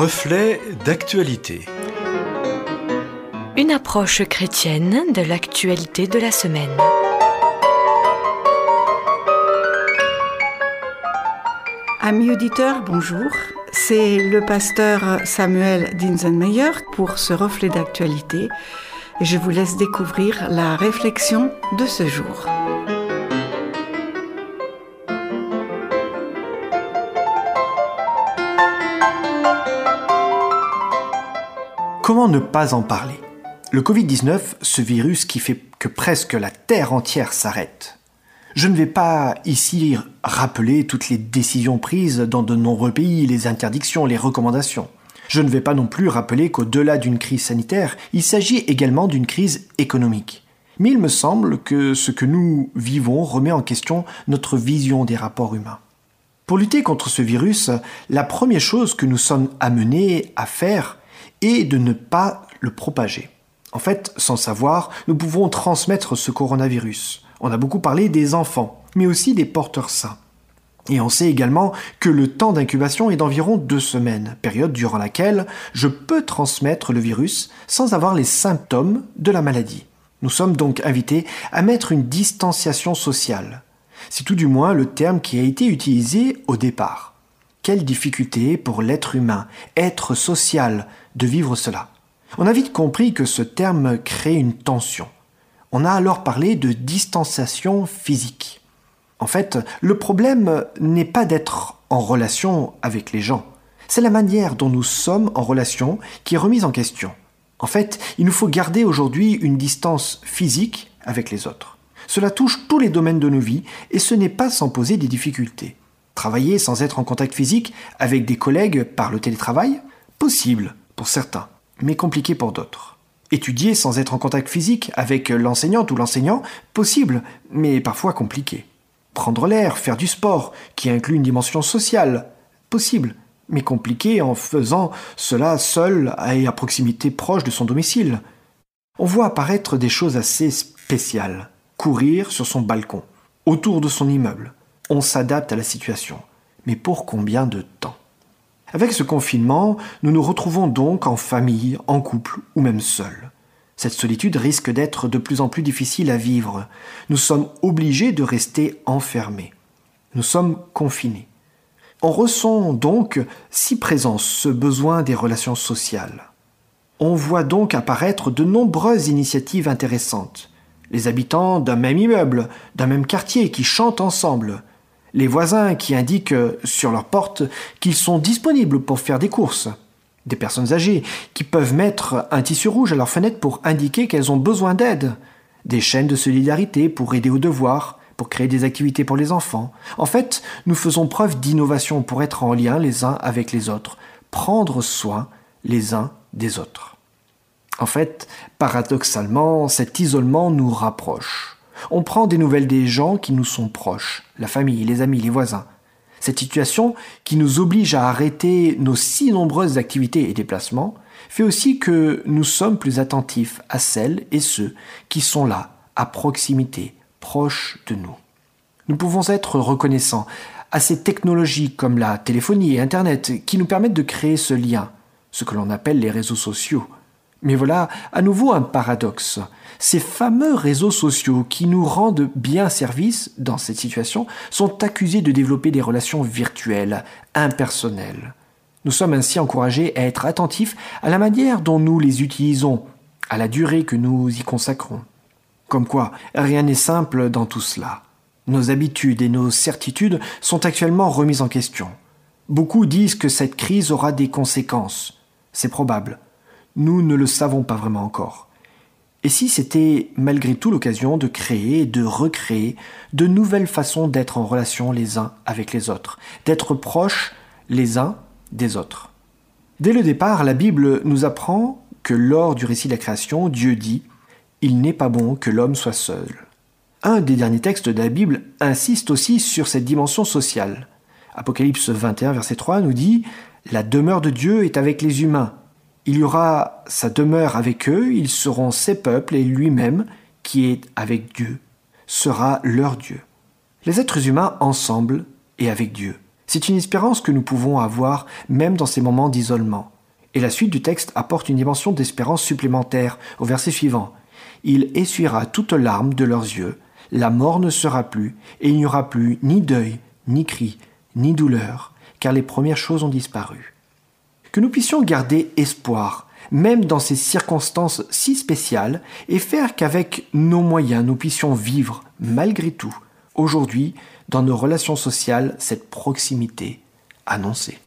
Reflet d'actualité. Une approche chrétienne de l'actualité de la semaine. Amis auditeurs, bonjour. C'est le pasteur Samuel Dinsenmeyer pour ce reflet d'actualité et je vous laisse découvrir la réflexion de ce jour. Comment ne pas en parler? Le Covid-19, ce virus qui fait que presque la Terre entière s'arrête. Je ne vais pas ici rappeler toutes les décisions prises dans de nombreux pays, les interdictions, les recommandations. Je ne vais pas non plus rappeler qu'au-delà d'une crise sanitaire, il s'agit également d'une crise économique. Mais il me semble que ce que nous vivons remet en question notre vision des rapports humains. Pour lutter contre ce virus, la première chose que nous sommes amenés à faire et de ne pas le propager. En fait, sans savoir, nous pouvons transmettre ce coronavirus. On a beaucoup parlé des enfants, mais aussi des porteurs sains. Et on sait également que le temps d'incubation est d'environ deux semaines, période durant laquelle je peux transmettre le virus sans avoir les symptômes de la maladie. Nous sommes donc invités à mettre une distanciation sociale. C'est tout du moins le terme qui a été utilisé au départ. Quelle difficulté pour l'être humain, être social, de vivre cela. On a vite compris que ce terme crée une tension. On a alors parlé de distanciation physique. En fait, le problème n'est pas d'être en relation avec les gens, c'est la manière dont nous sommes en relation qui est remise en question. En fait, il nous faut garder aujourd'hui une distance physique avec les autres. Cela touche tous les domaines de nos vies et ce n'est pas sans poser des difficultés. Travailler sans être en contact physique avec des collègues par le télétravail? Possible pour certains, mais compliqué pour d'autres. Étudier sans être en contact physique avec l'enseignante ou l'enseignant? Possible, mais parfois compliqué. Prendre l'air, faire du sport, qui inclut une dimension sociale? Possible, mais compliqué en faisant cela seul et à proximité proche de son domicile. On voit apparaître des choses assez spéciales. Courir sur son balcon, autour de son immeuble, on s'adapte à la situation. Mais pour combien de temps? Avec ce confinement, nous nous retrouvons donc en famille, en couple ou même seuls. Cette solitude risque d'être de plus en plus difficile à vivre. Nous sommes obligés de rester enfermés. Nous sommes confinés. On ressent donc si présent ce besoin des relations sociales. On voit donc apparaître de nombreuses initiatives intéressantes. Les habitants d'un même immeuble, d'un même quartier qui chantent ensemble, les voisins qui indiquent sur leur porte qu'ils sont disponibles pour faire des courses, des personnes âgées qui peuvent mettre un tissu rouge à leur fenêtre pour indiquer qu'elles ont besoin d'aide, des chaînes de solidarité pour aider aux devoirs, pour créer des activités pour les enfants. En fait, nous faisons preuve d'innovation pour être en lien les uns avec les autres, prendre soin les uns des autres. En fait, paradoxalement, cet isolement nous rapproche. On prend des nouvelles des gens qui nous sont proches, la famille, les amis, les voisins. Cette situation, qui nous oblige à arrêter nos si nombreuses activités et déplacements, fait aussi que nous sommes plus attentifs à celles et ceux qui sont là, à proximité, proches de nous. Nous pouvons être reconnaissants à ces technologies comme la téléphonie et Internet qui nous permettent de créer ce lien, ce que l'on appelle les réseaux sociaux. Mais voilà à nouveau un paradoxe ces fameux réseaux sociaux qui nous rendent bien service dans cette situation sont accusés de développer des relations virtuelles, impersonnelles. Nous sommes ainsi encouragés à être attentifs à la manière dont nous les utilisons, à la durée que nous y consacrons. Comme quoi, rien n'est simple dans tout cela. Nos habitudes et nos certitudes sont actuellement remises en question. Beaucoup disent que cette crise aura des conséquences. C'est probable. Nous ne le savons pas vraiment encore. Et si c'était malgré tout l'occasion de créer et de recréer de nouvelles façons d'être en relation les uns avec les autres, d'être proches les uns des autres Dès le départ, la Bible nous apprend que lors du récit de la création, Dieu dit ⁇ Il n'est pas bon que l'homme soit seul ⁇ Un des derniers textes de la Bible insiste aussi sur cette dimension sociale. Apocalypse 21, verset 3 nous dit ⁇ La demeure de Dieu est avec les humains, il y aura sa demeure avec eux, ils seront ses peuples et lui-même, qui est avec Dieu, sera leur Dieu. Les êtres humains ensemble et avec Dieu. C'est une espérance que nous pouvons avoir même dans ces moments d'isolement. Et la suite du texte apporte une dimension d'espérance supplémentaire au verset suivant. Il essuiera toute larme de leurs yeux, la mort ne sera plus, et il n'y aura plus ni deuil, ni cri, ni douleur, car les premières choses ont disparu. Que nous puissions garder espoir, même dans ces circonstances si spéciales, et faire qu'avec nos moyens nous puissions vivre, malgré tout, aujourd'hui, dans nos relations sociales, cette proximité annoncée.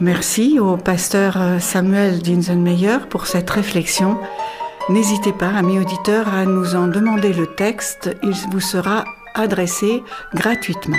Merci au pasteur Samuel Dinsenmeyer pour cette réflexion. N'hésitez pas, amis auditeurs, à nous en demander le texte. Il vous sera adressé gratuitement.